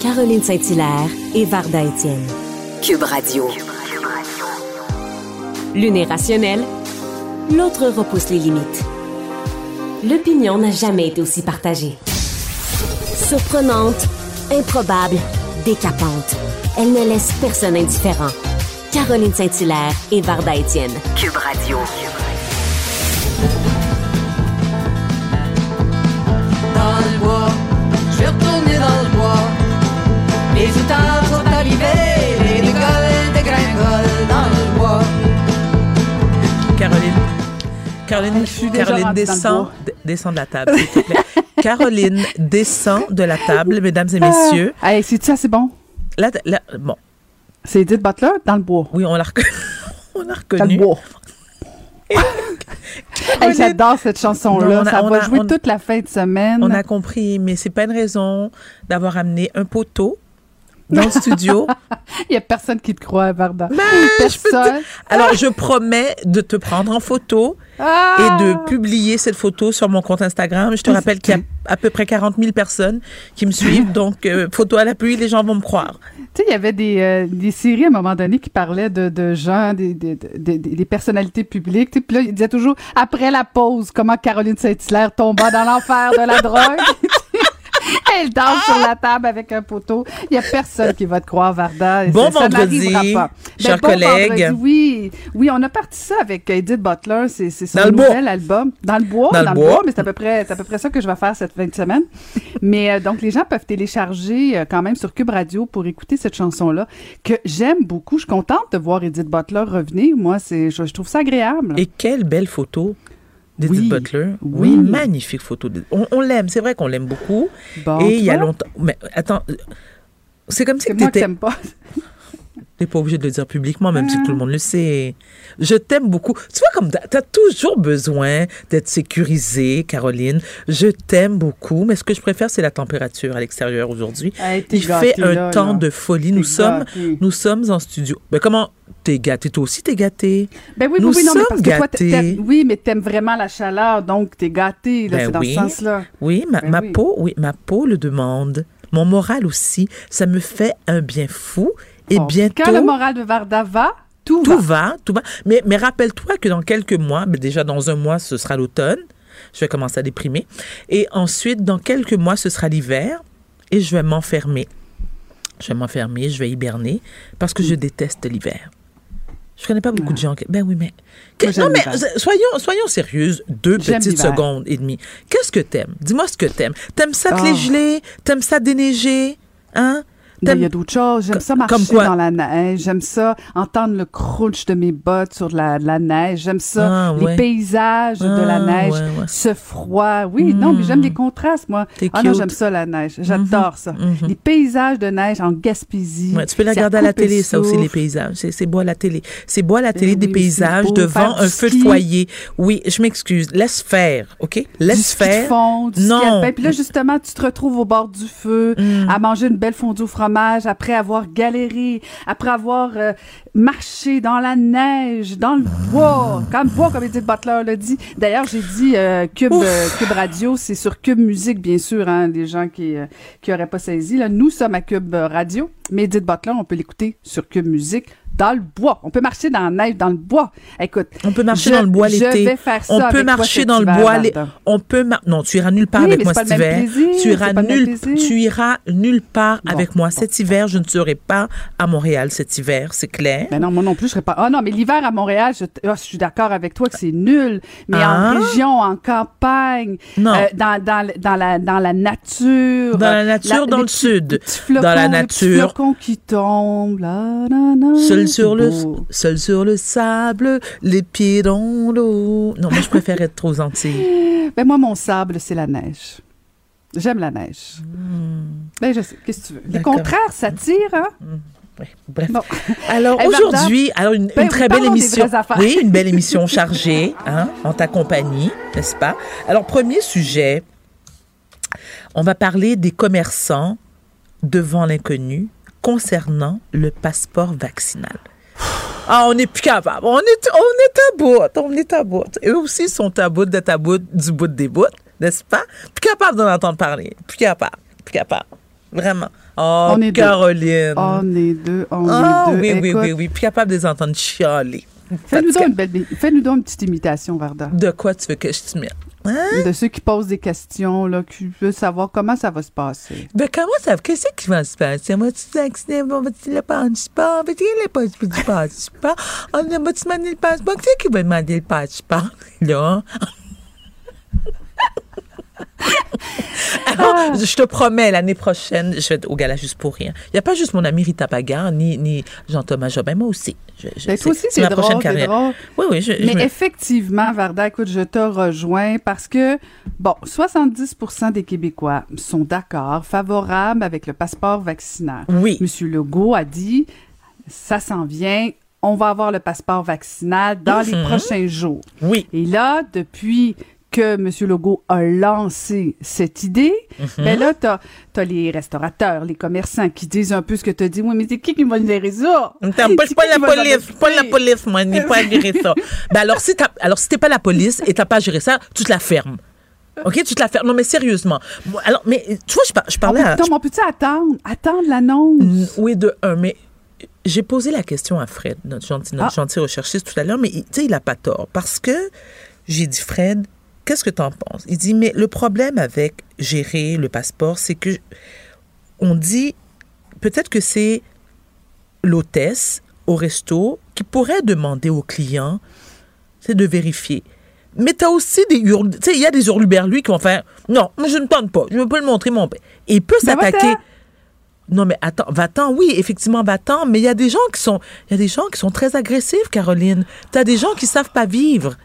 Caroline Saint-Hilaire et Varda Étienne. Cube Radio. L'une est rationnelle, l'autre repousse les limites. L'opinion n'a jamais été aussi partagée. Surprenante, improbable, décapante. Elle ne laisse personne indifférent. Caroline Saint-Hilaire et Varda Étienne. Cube Radio. dans le bois. Les outils sont arrivés, les décollent dégringolent dans le bois. Caroline. Caroline, Caroline descend, descend de la table, s'il te plaît. Caroline descend de la table, mesdames et messieurs. Ah, hey, c'est ça, c'est bon? Là, là, bon, C'est Edith Butler dans le bois. oui, on l'a reconnu. on l'a Dans le reconnu. bois. Hey, J'adore cette chanson-là. Ça on va a- jouer on- toute la fin de semaine. On a compris, mais c'est pas une raison d'avoir amené un poteau dans le studio. Il n'y a personne qui te croit, Varda. Ben, je te-. Alors, je promets de te prendre en photo Ah! et de publier cette photo sur mon compte Instagram. Je te rappelle qu'il y a à peu près 40 000 personnes qui me suivent, donc euh, photo à l'appui, les gens vont me croire. Tu sais, il y avait des, euh, des séries à un moment donné qui parlaient de, de gens, des, des, des, personnalités publiques. Puis là, il disait toujours, après la pause, comment Caroline Saint-Hilaire tomba dans l'enfer de la drogue? Elle danse sur la table avec un poteau. Il n'y a personne qui va te croire, Varda. Bon ça- ça vendredi, n'arrivera pas. Ben, chers bon collègues. vendredi, oui, oui, on a parti ça avec Edith Butler. C'est son Dans bois. nouvel album. Dans le bois. Dans le bois. mais c'est à peu près, à peu près ça que je vais faire cette fin de semaine. Mais euh, donc les gens peuvent télécharger euh, quand même sur Cube Radio pour écouter cette chanson-là que j'aime beaucoup. Je suis contente de voir Edith Butler revenir. Moi, je trouve ça agréable. Et quelle belle photo Oui. Butler. Oui. Oui, magnifique photo. On, on l'aime, c'est vrai qu'on l'aime beaucoup. Bon, et il y a longtemps. Mais attends, c'est comme si tu étais. pas. T'es pas obligé de le dire publiquement, même si Ah. tout le monde le sait. Je t'aime beaucoup. Tu vois, comme t'as as toujours besoin d'être sécurisée, Caroline. Je t'aime beaucoup, mais ce que je préfère, c'est la température à l'extérieur aujourd'hui. Hey, t'es Il gâtée, fait un là, temps là. de folie. Nous sommes, gâtée. nous sommes en studio. Mais comment? T'es gâtée? Toi aussi, t'es gâtée. Ben oui, Nous oui, oui, non, mais parce que toi, t'aimes- oui, mais t'aimes vraiment la chaleur, donc t'es gâté, là, Ben c'est dans ce sens-là. Oui, ma, Ben ma peau, oui, ma peau le demande. Mon moral aussi. Ça me fait un bien fou. Et bientôt. Quand le moral de Varda va, tout, Tout va. va, tout va. Mais, mais rappelle-toi que dans quelques mois, mais déjà dans un mois, ce sera l'automne. Je vais commencer à déprimer. Et ensuite, dans quelques mois, ce sera l'hiver. Et je vais m'enfermer. Je vais m'enfermer, je vais hiberner parce que je déteste l'hiver. Je connais pas beaucoup de gens qui... Ben oui, mais... que- non, mais soyons, soyons sérieuses. Deux petites secondes et demie. Qu'est-ce que t'aimes? Dis-moi ce que t'aimes. T'aimes ça te Ah. les geler? T'aimes ça déneiger? Hein? Non, il y a d'autres choses. J'aime ça marcher comme quoi? dans la neige. J'aime ça entendre le crunch de mes bottes sur la, la neige. J'aime ça, Ah, les ouais. paysages de la Ah, neige, ouais, ouais. ce froid. Oui, non, mais j'aime les contrastes, moi. T'es Ah non, j'aime ça, la neige. J'adore ça. mhm. Les paysages de neige en Gaspésie. Tu peux la regarder à la télé, ça aussi, les paysages. C'est, c'est beau à la télé. C'est beau à la Ben télé, oui, des paysages beau, devant faire un feu de ski. foyer. Oui, je m'excuse. Laisse faire, OK? du Laisse ski de faire. fond, du ski Non. alpin. Puis là, justement, tu te retrouves au bord du feu, Mm. à manger une belle fondue au fromage, après avoir galéré, après avoir euh, marché dans la neige, dans le bois, comme bois, comme Edith Butler l'a dit. D'ailleurs, j'ai dit euh, Cube, euh, Cube Radio, c'est sur Cube Musique, bien sûr, hein, les gens qui euh, qui auraient pas saisi. Là, nous sommes à Cube euh, Radio, mais Edith Butler, on peut l'écouter sur Cube Musique. Dans le bois. On peut marcher dans la neige, dans le bois. Écoute. On peut marcher je- dans le bois Je l'été. vais faire ça On peut marcher dans le bois. les-. On peut mar- non, tu iras nulle part Oui, avec moi cet hiver. plaisir, tu iras nulle, plaisir. tu iras nulle part Bon, avec moi bon. cet hiver. Je ne serai pas à Montréal cet hiver, c'est clair. Ben non, moi non plus, je serais pas. Ah non, mais l'hiver à Montréal, je, ah, je suis d'accord avec toi que c'est nul. Mais Ah. en région, en campagne, Non. euh, dans, dans, dans, la, dans la nature. Dans la euh, nature, dans les le petits- sud. les petits flocons, Dans la les nature. flocons qui tombent. Là, là, là, Seul sur le seul sur le sable, les pieds dans l'eau. Non, moi je préfère être aux Antilles. Ben moi, mon sable, c'est la neige. J'aime la neige. Ben je sais, qu'est-ce que tu veux? Les contraires s'attirent, hein? Ouais, bref. Bon. Alors Eh, Varda, aujourd'hui, alors une, une ben, très belle émission. Oui, une belle émission chargée, hein, en ta compagnie, n'est-ce pas? Alors premier sujet, on va parler des commerçants devant l'inconnu concernant le passeport vaccinal. Ah, on n'est plus capable. On est, on est à bout. On est à bout. Eux aussi sont à bout d'être à bout du bout des bouts, n'est-ce pas? Plus capable d'en entendre parler. Plus capable. Plus capable. Vraiment. Oh, On est deux. Caroline. On est deux, on Ah, est deux. oui, oui, Écoute, oui, oui. Puis capable de les entendre chialer. Fais-nous donc, une belle- fais-nous donc une petite imitation, Varda. De quoi tu veux que je te mette? Hein? De ceux qui posent des questions, là, qui veulent savoir comment ça va se passer. Ben, comment ça Qu'est-ce qui va se passer? Moi-tu accident? Bon, va-tu le passeport? Va-tu le passeport? On va-tu demander le passeport? Qui va demander le passeport? Là? Alors, je te promets, l'année prochaine, je vais être au gala juste pour rien. Il n'y a pas juste mon ami Rita Pagan, ni, ni Jean-Thomas Jobin, moi aussi. Je, je- Ben, toi aussi, c'est ma drôle, prochaine c'est carrière. drôle. Oui, oui. Je, Mais me- effectivement, Varda, écoute, je te rejoins parce que, bon, 70% des Québécois sont d'accord, favorables avec le passeport vaccinal. Oui. Monsieur Legault a dit, ça s'en vient, on va avoir le passeport vaccinal dans les Mhm. prochains jours. Oui. Et là, depuis que M. Legault a lancé cette idée, Mhm. ben là, t'as as les restaurateurs, les commerçants qui disent un peu ce que tu as dit. Oui, mais c'est qui qui va gérer ça? Attends, C'est pas, pas la police, pas la police, moi, ni pas à gérer ça. Ben alors, si t'as, alors, si t'es pas la police et t'as pas à gérer ça, tu te la fermes. OK, tu te la fermes. Non, mais sérieusement. Alors, mais tu vois, je, par- je On parlais peut, à. non, mais on peut-tu attendre? Attendre l'annonce? Oui, de un, mais j'ai posé la question à Fred, notre gentil, notre Ah. gentil recherchiste tout à l'heure, mais il- tu sais, il a pas tort. Parce que j'ai dit, Fred, qu'est-ce que tu en penses? Il dit, mais le problème avec gérer le passeport, c'est que on dit, peut-être que c'est l'hôtesse au resto qui pourrait demander au client, c'est de vérifier. Mais tu as aussi des hurl... Tu sais, il y a des hurluberlus qui vont faire Non, je ne tente pas. Je ne veux pas le montrer, mon père. Et il peut s'attaquer. Non, mais attends, va-t'en, oui, effectivement, va-t'en, mais il y a des gens qui sont, il y a des gens qui sont très agressifs, Caroline. Tu as des gens qui savent pas vivre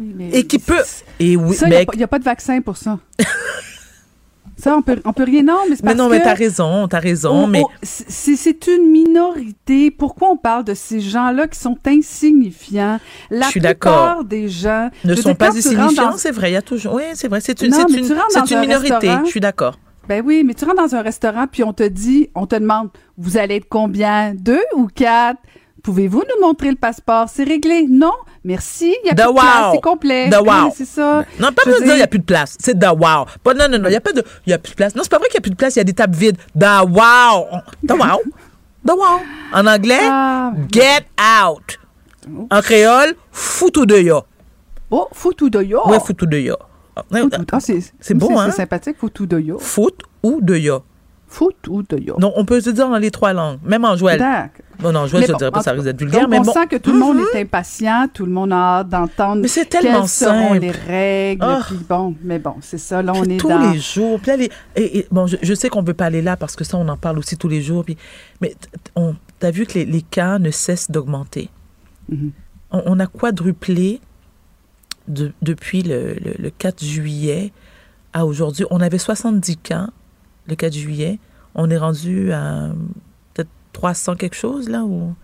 Oui, mais- et qui peut. Et oui, Ça, il n'y a, pas de vaccin pour ça. ça, on peut, on peut rien. Non, mais c'est mais parce non, mais t'as raison, t'as raison, on- mais c'est une minorité. Pourquoi on parle de ces gens-là qui sont insignifiants? La Je suis plupart des gens ne sont pas insignifiants, dans- c'est vrai, il y a toujours. Oui, c'est vrai, c'est une, Non, une, une un minorité, je suis d'accord. Ben oui, mais tu rentres dans un restaurant puis on te dit, on te demande, vous allez être combien? Deux ou quatre? Pouvez-vous nous montrer le passeport? C'est réglé. Non, merci. Il y a The plus de place, c'est complet. The Oui, c'est ça. Non, pas besoin de dire il n'y a plus de place. C'est da wow. Pas, non, non, non, il n'y a pas de. Il a plus de place. Non, c'est pas vrai qu'il n'y a plus de place, il y a des tables vides. Da wow. Da wow. Da wow. En anglais, Ah. get out. En créole, foutu de yo. Oh, foutu de yo. Ouais, foutu de yo. Ah, c'est C'est beau, hein? C'est sympathique, foutu de yo. Foot ou de yo. Foutu de yo. Non, on peut se dire dans les trois langues. Même en jouel. D'accord. Non, je ne bon, dirais pas, ça risque d'être vulgaire, mais on bon. sent que tout le monde est impatient, tout le monde a hâte d'entendre Mais c'est tellement quelles seront simple. les règles. Ah. Puis bon, mais bon, c'est ça, là, on Puis est tous dans... les jours. Puis là, les- et, et, bon, je, je sais qu'on ne veut pas aller là parce que ça, on en parle aussi tous les jours. Puis, mais t- t- on, as vu que les, les cas ne cessent d'augmenter? Mhm. on, on a quadruplé de- depuis le, le- le 4 juillet à aujourd'hui. On avait 70 cas le 4 juillet. On est rendu à peut-être 300 quelque chose, là. Où...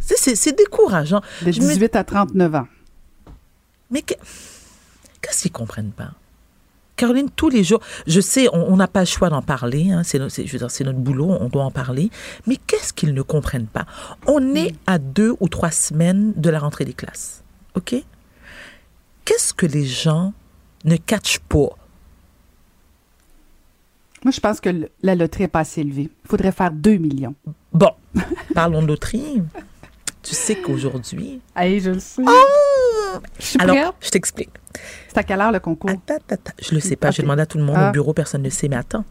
C'est- C'est c'est décourageant. De Je me- 18 à 39 ans. Mais que- qu'est-ce qu'ils comprennent pas? Caroline, tous les jours, je sais, on n'a pas le choix d'en parler, hein, c'est notre boulot, on doit en parler, mais qu'est-ce qu'ils ne comprennent pas? On est à deux ou trois semaines de la rentrée des classes, OK? Qu'est-ce que les gens ne catchent pas? Moi, je pense que le- la loterie n'est pas assez élevée. Il faudrait faire 2 millions. Bon, parlons de loterie. Tu sais qu'aujourd'hui... Hey, je le sais. je suis Alors, prête. je t'explique. C'est à quelle heure le concours? Attends, attends. Je le sais pas. Ok. J'ai demandé à tout le monde Ah. au bureau, personne ne sait, mais attends.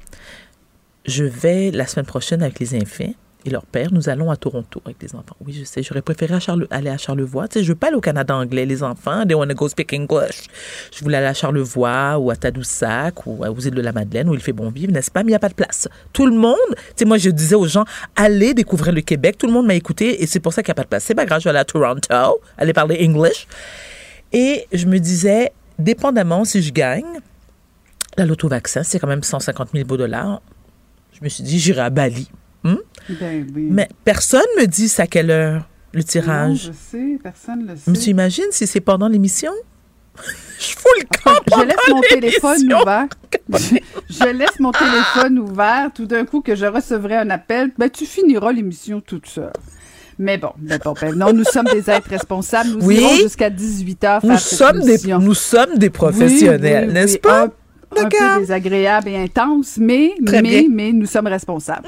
Je vais la semaine prochaine avec les enfants et leur père. Nous allons à Toronto avec les enfants. Oui, je sais. J'aurais préféré aller à Charlevoix. Tu sais, je aller au Canada anglais. Les enfants, they want to go speak English. Je voulais aller à Charlevoix ou à Tadoussac ou aux îles de la Madeleine où il fait bon vivre, n'est-ce pas? Mais il n'y a pas de place. Tout le monde, tu sais, moi, je disais aux gens, allez découvrir le Québec. Tout le monde m'a écouté et c'est pour ça qu'il n'y a pas de place. C'est pas grave, je vais aller à Toronto, aller parler English. Et je me disais, dépendamment si je gagne, la loto-vaccin, c'est quand même 150 000 beaux dollars. Je me suis dit, j'irai à Bali. Hum? Ben oui. Mais personne me dit c'est à quelle heure le Non, tirage. je sais, personne ne le sait. Mais tu imagines si c'est pendant l'émission? je fous le camp je laisse mon téléphone ouvert. je laisse mon téléphone ouvert. Tout d'un coup, que je recevrai un appel, ben, tu finiras l'émission toute seule. Mais bon, ben bon, ben non, nous sommes des êtres responsables. Nous Oui. irons jusqu'à 18 heures faire Nous sommes, des, émission. nous sommes des professionnels, Oui, oui, n'est-ce pas? Un, un D'accord. peu désagréable et intense, mais, Très mais, bien. Mais nous sommes responsables.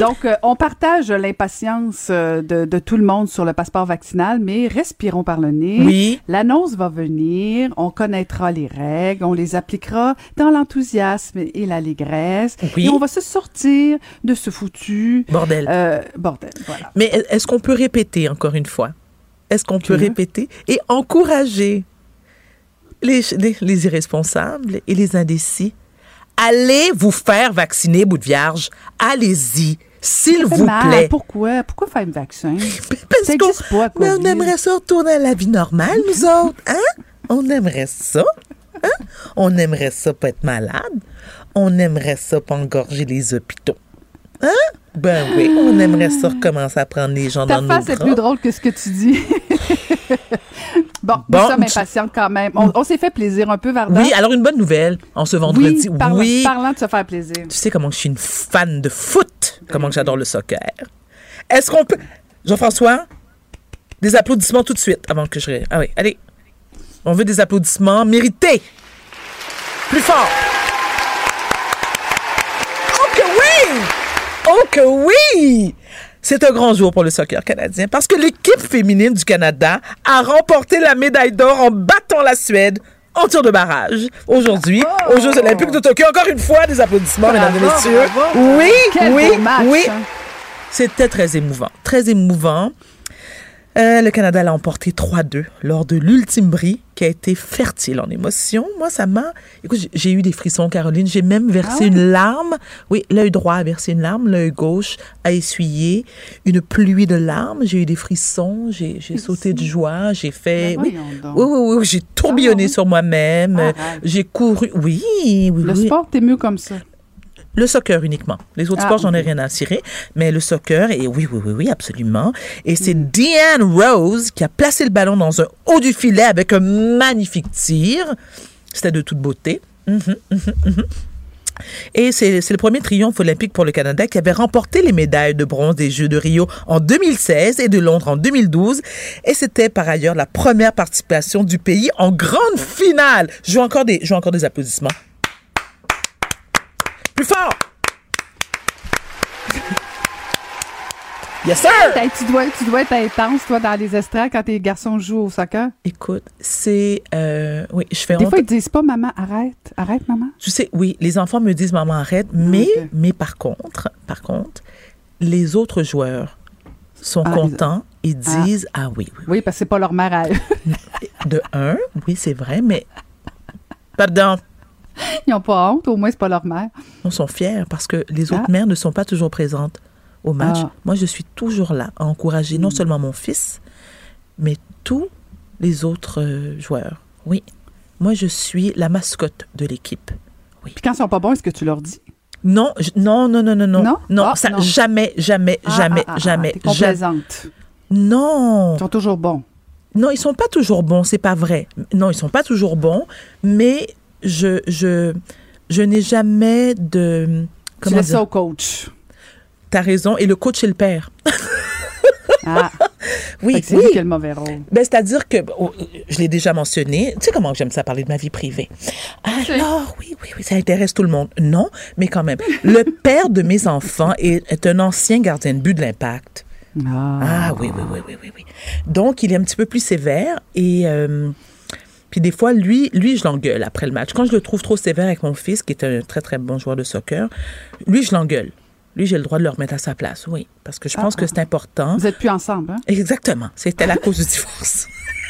Donc, euh, on partage l'impatience euh, de, de tout le monde sur le passeport vaccinal, mais respirons par le nez. Oui. L'annonce va venir, on connaîtra les règles, on les appliquera dans l'enthousiasme et l'allégresse. Oui. Et on va se sortir de ce foutu Bordel. euh, bordel. Voilà. Mais est-ce qu'on peut répéter encore une fois? Est-ce qu'on peut répéter et encourager? Les, les, les irresponsables et les indécis? Allez vous faire vacciner, bout de vierge. Allez-y, s'il vous mal. plaît. Pourquoi? Pourquoi faire un vaccin? Parce Ça qu'on existe pas, mais on aimerait ça retourner à la vie normale, nous autres. Hein? On aimerait ça. Hein? On aimerait ça pas être malade. On aimerait ça pas engorger les hôpitaux. Hein? Ben oui, on aimerait ça recommencer à prendre les gens Ta dans nos face est bras. plus drôle que ce que tu dis. bon, Bon, nous sommes impatientes quand même. On, on s'est fait plaisir un peu, Varda. Oui, alors une bonne nouvelle en ce Oui, vendredi. parla- oui. parlant de se faire plaisir. Tu sais comment je suis une fan de foot, comment que j'adore le soccer? Est-ce qu'on peut... Jean-François, des applaudissements tout de suite avant que je... Ah oui, allez. On veut des applaudissements mérités. Plus fort. Oh que oui! Oh que oui! C'est un grand jour pour le soccer canadien parce que l'équipe féminine du Canada a remporté la médaille d'or en battant la Suède en tir de barrage aujourd'hui aux Jeux olympiques de Tokyo. Encore une fois, des applaudissements, Bravo, mesdames et messieurs. bravo. Oui, Quel oui, match, oui. hein. C'était très émouvant, très émouvant. Euh, le Canada l'a emporté 3-2 lors de l'ultime brie qui a été fertile en émotions. Moi, ça m'a... Écoute, j'ai- eu des frissons, Caroline. J'ai même versé Ah ouais? une larme. Oui, l'œil droit a versé une larme, l'œil gauche a essuyé une pluie de larmes. J'ai eu des frissons, j'ai sauté de joie, j'ai fait... Ben oui, oui, oui, oui, j'ai tourbillonné Ah oui? sur moi-même. Arrête. J'ai couru... Oui, oui, Le sport, t'es mieux comme ça. Le soccer uniquement. Les autres Ah, sports, j'en ai rien à cirer. Mais le soccer, et oui, oui, oui, oui, absolument. Et c'est. Deanne Rose qui a placé le ballon dans un haut du filet avec un magnifique tir. C'était de toute beauté. Mhm, mhm, mhm. Et c'est c'est le premier triomphe olympique pour le Canada qui avait remporté les médailles de bronze des Jeux de Rio en 2016 et de Londres en 2012. Et c'était par ailleurs la première participation du pays en grande finale. Je veux encore des, je veux encore des applaudissements. Plus fort! Yes, sir! Hey, tu, dois, tu dois être intense, toi, dans les estrades quand tes garçons jouent au soccer. Écoute, c'est... euh, oui, je fais Des honte. fois, ils disent pas, maman, arrête. Arrête, maman. Tu sais, oui, les enfants me disent maman arrête, mais Ok. mais par contre, par contre, les autres joueurs sont Ah, ils- contents et Ah. disent ah oui, oui, Oui, parce que c'est pas leur mère à eux. oui. De un, oui, c'est vrai, mais pardon, Ils ont pas honte, au moins, c'est pas leur mère. ils sont fiers parce que les autres Ah. mères ne sont pas toujours présentes au match. Ah. Moi, je suis toujours là à encourager non seulement mon fils, mais tous les autres euh, joueurs. Oui, moi, je suis la mascotte de l'équipe. Puis quand ils sont pas bons, est-ce que tu leur dis? Non, je- non, non, non, non, non, Non? Ah, ça, non. jamais, jamais, Ah, jamais, jamais. complaisante. Non, Ils sont toujours bons. non, ils sont pas toujours bons, c'est pas vrai. Non, ils sont pas toujours bons, mais je, je, je n'ai jamais de. Tu Comment ça dire? au coach. T'as raison. Et le coach est le père. Ah, Oui, c'est oui. le mauvais rôle. Ben, c'est-à-dire que, oh, je l'ai déjà mentionné, tu sais comment j'aime ça parler de ma vie privée? Alors, oui, oui, oui, ça intéresse tout le monde. Non, mais quand même. Le père de mes enfants est, est un ancien gardien de but de l'impact. Ah. Ah oui, oui, oui, oui, oui, oui. Donc, il est un petit peu plus sévère et... euh, puis des fois, lui, lui, je l'engueule après le match. Quand je le trouve trop sévère avec mon fils, qui est un très, très bon joueur de soccer, lui, je l'engueule. Lui, j'ai le droit de le remettre à sa place, oui. Parce que je pense que c'est important. Vous êtes plus ensemble, hein? Exactement. C'était la cause du divorce.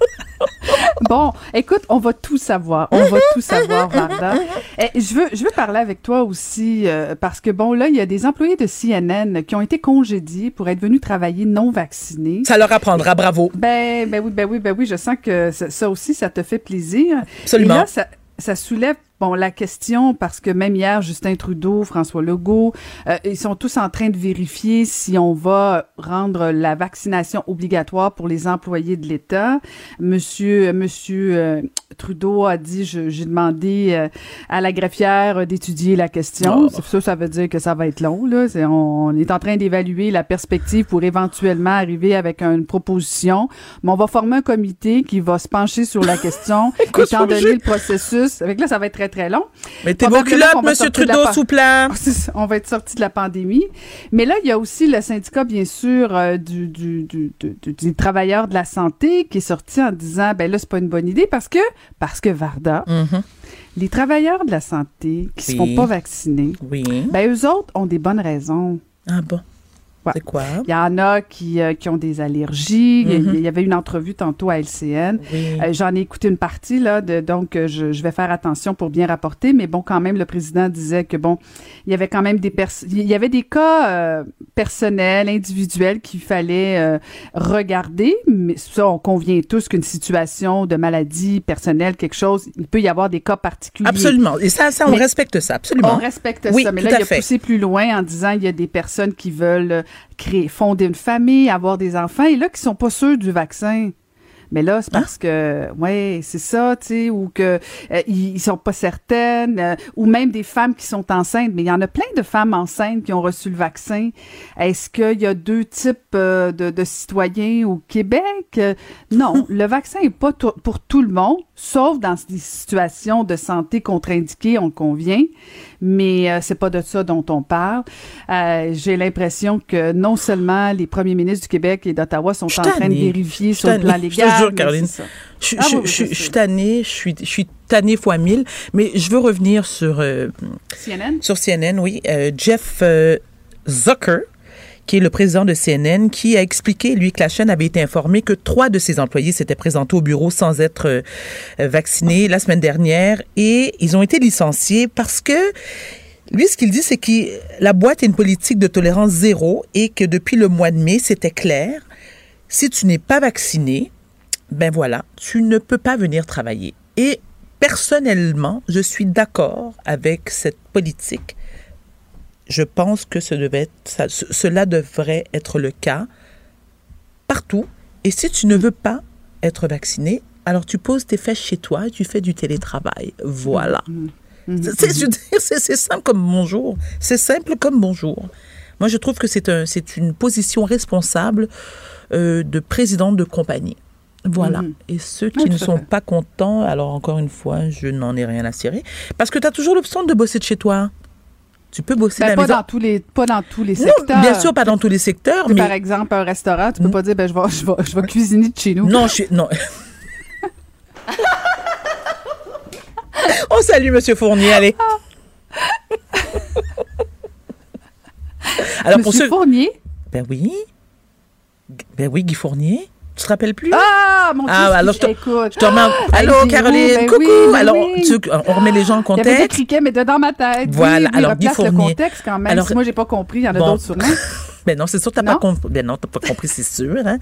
Bon, écoute, on va tout savoir. On va tout savoir, Varda. Eh, je veux, je veux parler avec toi aussi euh, parce que bon, là, il y a des employés de CNN qui ont été congédiés pour être venus travailler non vaccinés. Ça leur apprendra, bravo. Ben, ben oui, ben oui, ben oui. Je sens que ça, ça aussi, ça te fait plaisir. Absolument. Et là, ça, ça soulève bon la question parce que même hier, Justin Trudeau, François Legault, euh, ils sont tous en train de vérifier si on va rendre la vaccination obligatoire pour les employés de l'État. Monsieur, Monsieur euh, Trudeau a dit, j'ai demandé euh, à la greffière d'étudier la question. Oh. Ça, ça veut dire que ça va être long. Là. On, est en train d'évaluer la perspective pour éventuellement arriver avec une proposition. Mais on va former un comité qui va se pencher sur la question, Écoute, étant donné le processus. Avec là, ça va être très très, très long. Mettez vos culottes, la Trudeau, pa- s'il vous plaît. C'est ça, on va être sorti de la pandémie. Mais là, il y a aussi le syndicat, bien sûr, euh, du, du, de la santé qui est sorti en disant, ben là, c'est pas une bonne idée parce que, parce que Varda, Mhm. les travailleurs de la santé qui se Oui. font pas vacciner, Oui. ben eux autres ont des bonnes raisons. Ah bon? Ouais. C'est quoi? Il y en a qui, euh, qui ont des allergies. Il y a- Mhm. Il y avait une entrevue tantôt à LCN. Oui. Euh, J'en ai écouté une partie, là, de, donc euh, je, je vais faire attention pour bien rapporter, mais bon, quand même, le président disait que, bon, il y avait quand même des il y avait des cas euh, personnels, individuels qu'il fallait regarder, mais ça, on convient tous qu'une situation de maladie personnelle, quelque chose, il peut y avoir des cas particuliers. Absolument. Et ça, ça on Mais- respecte ça, absolument. On respecte Oui, ça, mais là, il a poussé plus loin en disant il y a des personnes qui veulent créer, fonder une famille, avoir des enfants, et là, qui sont pas sûrs du vaccin. Mais là, c'est parce que, ouais, c'est ça, tu sais, ou que euh, ils, sont pas certaines, euh, ou même des femmes qui sont enceintes. Mais il y en a plein de femmes enceintes qui ont reçu le vaccin. Est-ce qu'il y a deux types euh, de, de citoyens au Québec? Euh, Non, le vaccin est pas pour tout le monde, sauf dans des situations de santé contre-indiquées, on le convient. Mais euh, c'est pas de ça dont on parle. Euh, J'ai l'impression que non seulement les premiers ministres du Québec et d'Ottawa sont Je en train de vérifier Je sur le plan. Je te légal. jure, mais Caroline. Je, Ah je- oui, je- je je suis tannée, je suis, je suis tannée fois mille, mais je veux revenir sur, euh, CNN? sur CNN, oui. Euh, Jeff Zucker, qui est le président de CNN, qui a expliqué, lui, que la chaîne avait été informée que trois de ses employés s'étaient présentés au bureau sans être euh, vaccinés la semaine dernière et ils ont été licenciés parce que lui, ce qu'il dit, c'est que la boîte a une politique de tolérance zéro et que depuis le mois de mai, c'était clair. Si tu n'es pas vacciné, ben voilà, tu ne peux pas venir travailler. Et personnellement, je suis d'accord avec cette politique. Je pense que ce devait être- ça- ce- cela devrait être le cas partout. Et si tu ne veux pas être vacciné, alors tu poses tes fesses chez toi et tu fais du télétravail. Voilà. C'est- veux dire, C'est simple comme bonjour. C'est simple comme bonjour. Moi, je trouve que c'est un, c'est une position responsable euh, de président de compagnie. Voilà. Mhm. Et ceux qui Oui, ne sont fait. pas contents, alors encore une fois, je n'en ai rien à cirer. Parce que tu as toujours l'option de bosser de chez toi. Tu peux bosser Ben, la pas, maison. dans tous les, pas dans tous les Non, secteurs. bien sûr, pas dans tous les secteurs, Tu sais, mais Par exemple, un restaurant, tu peux pas dire, ben, je vais, je vais, je vais cuisiner de chez nous. non, je suis non. On salue Monsieur Fournier, allez. Alors pour ceux, Fournier? ben oui, ben oui, Guy Fournier. Tu te rappelles plus Ah, mon Dieu, Ah, alors je. Je te remets. Ah, Allô, Caroline. ben Coucou. oui, ben alors, oui. tu- on remet les gens en Il y avait des contexte? criquets, mais dans ma tête. Voilà, alors, Guy replace le Fournier. contexte quand même. Alors- si moi, j'ai pas compris, il y en a Bon. d'autres sûrement. Ben non, c'est sûr, t'as pas compris. Ben non, t'as pas compris, c'est sûr. hein.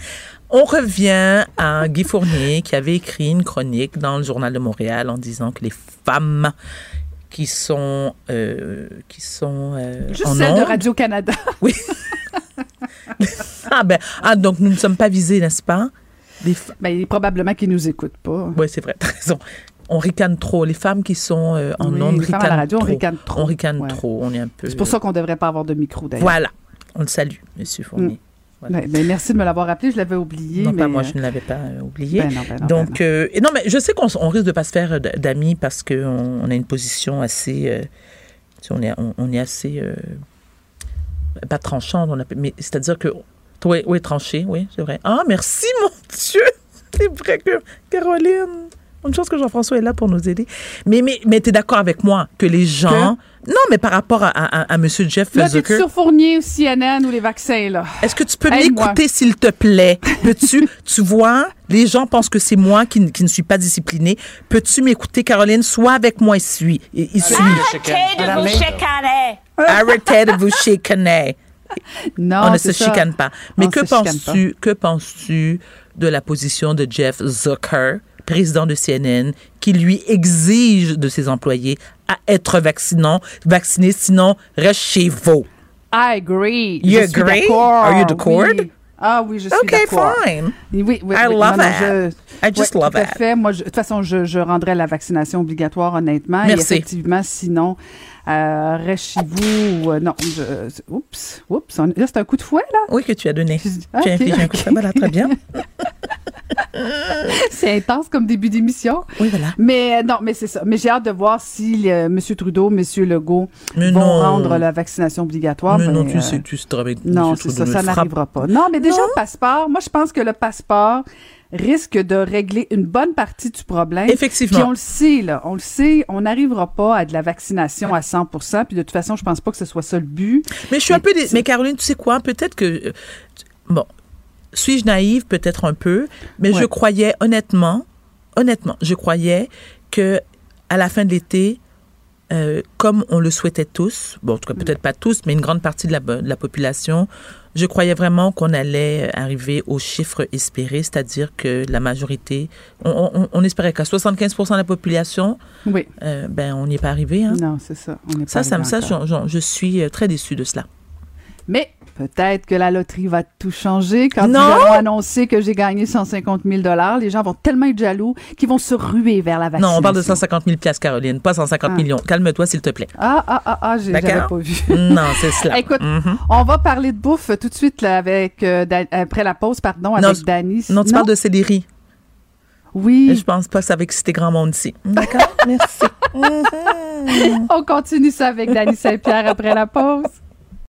On revient à Guy Fournier qui avait écrit une chronique dans le Journal de Montréal en disant que les femmes qui sont euh, qui sont euh, Juste en celle de ondes- Radio-Canada. Oui. ah ben ah donc nous ne sommes pas visés, n'est-ce pas? Les f- Ben, probablement qu'ils nous écoutent pas. Ouais, c'est vrai, t'as raison. On ricane trop. Les femmes qui sont euh, en Oui, ondes les femmes à ricanent la radio, on ricane trop. On ricane Ouais. trop. On est un peu. C'est pour ça qu'on devrait pas avoir de micro, d'ailleurs. Voilà. On le salue, Monsieur Fournier. Voilà. Ouais, ben, merci de me l'avoir rappelé, je l'avais oublié. Non, mais, pas moi, euh, je ne l'avais pas euh, oublié. ben non, ben non, Donc, ben non. euh, et non, mais je sais qu'on risque de pas se faire d'amis parce qu'on on a une position assez. euh, on, est, on, on est assez. pas tranchante, on mais c'est-à-dire que. Oui, oui, tranché, oui, c'est vrai. Ah, merci, mon Dieu! C'est vrai que. Caroline! Une chose que Jean-François est là pour nous aider. Mais, mais, mais tu es d'accord avec moi que les gens. Non, mais par rapport à, à, à M. Jeff Là, Zucker. sur Fournier ou CNN ou les vaccins, là? Est-ce que tu peux m'écouter, s'il te plaît? Peux-tu, tu vois, les gens pensent que c'est moi qui, qui ne suis pas disciplinée. Peux-tu m'écouter, Caroline? Sois avec moi Ici. Arrêtez de vous chicaner. Arrêtez de vous chicaner. Non, On ne se ça. chicane pas. Mais On que penses-tu, que penses-tu de la position de Jeff Zucker, président de CNN, qui lui exige de ses employés à être vaccinants, vaccinés, sinon reste chez vous? I agree. You je agree? Are you d'accord? oui. Ah oui, je suis OK, d'accord. fine. Oui, oui, oui. I love Non, non, it. je- I just Ouais, love tout à it. fait. Moi, je- de toute façon, je, je rendrais la vaccination obligatoire, honnêtement. Et Merci. effectivement, sinon, euh, reste chez vous. ou, euh, non, je, oups, oups. on- là, c'est un coup de fouet, là? Oui, que tu as donné. Ah, tu as ok, infligé un coup de sabbat, là, très bien. c'est intense comme début d'émission. Oui, voilà. Mais non, mais c'est ça. Mais j'ai hâte de voir si euh, M. Trudeau, M. Legault Mais vont non. rendre la vaccination obligatoire. mais non, mais, tu euh, sais, tu sais que Non, c'est ça, ne ça n'arrivera pas. Non, mais déjà, Non? le passeport, moi, je pense que le passeport risque de régler une bonne partie du problème. Effectivement. Puis on le sait, là, on le sait, on n'arrivera pas à de la vaccination à 100% Puis de toute façon, je pense pas que ce soit ça le but. Mais je suis un peu. c'est- Mais Caroline, tu sais quoi? Peut-être que. euh, Bon. Suis-je naïve? Peut-être un peu. Mais Ouais. je croyais, honnêtement, honnêtement, je croyais que à la fin de l'été, euh, comme on le souhaitait tous, bon, en tout cas, peut-être pas tous, mais une grande partie de la, de la population, je croyais vraiment qu'on allait arriver aux chiffres espérés, c'est-à-dire que la majorité, on, on- on espérait qu'à 75% de la population, Oui. euh, ben, on n'y est pas arrivé. Hein. Non, c'est ça. On est Ça, pas ça, ça, je, je- je suis euh, très déçue de cela. Mais peut-être que la loterie va tout changer quand Non! ils vont annoncer que j'ai gagné 150 000 Les gens vont tellement être jaloux qu'ils vont se ruer vers la vaccination. Non, on parle de 150 000 piastres, Caroline, pas 150 Ah. millions. Calme-toi, s'il te plaît. Ah, ah, ah, ah, j'ai- j'avais pas vu. Non, c'est cela. Écoute, Mhm. on va parler de bouffe tout de suite là, avec euh, après la pause, pardon, Non, avec Dani. Non, tu parles de céleri. Oui, Je pense pas que ça va exciter grand monde ici. D'accord? Merci. on continue ça avec Dani Saint-Pierre après la pause.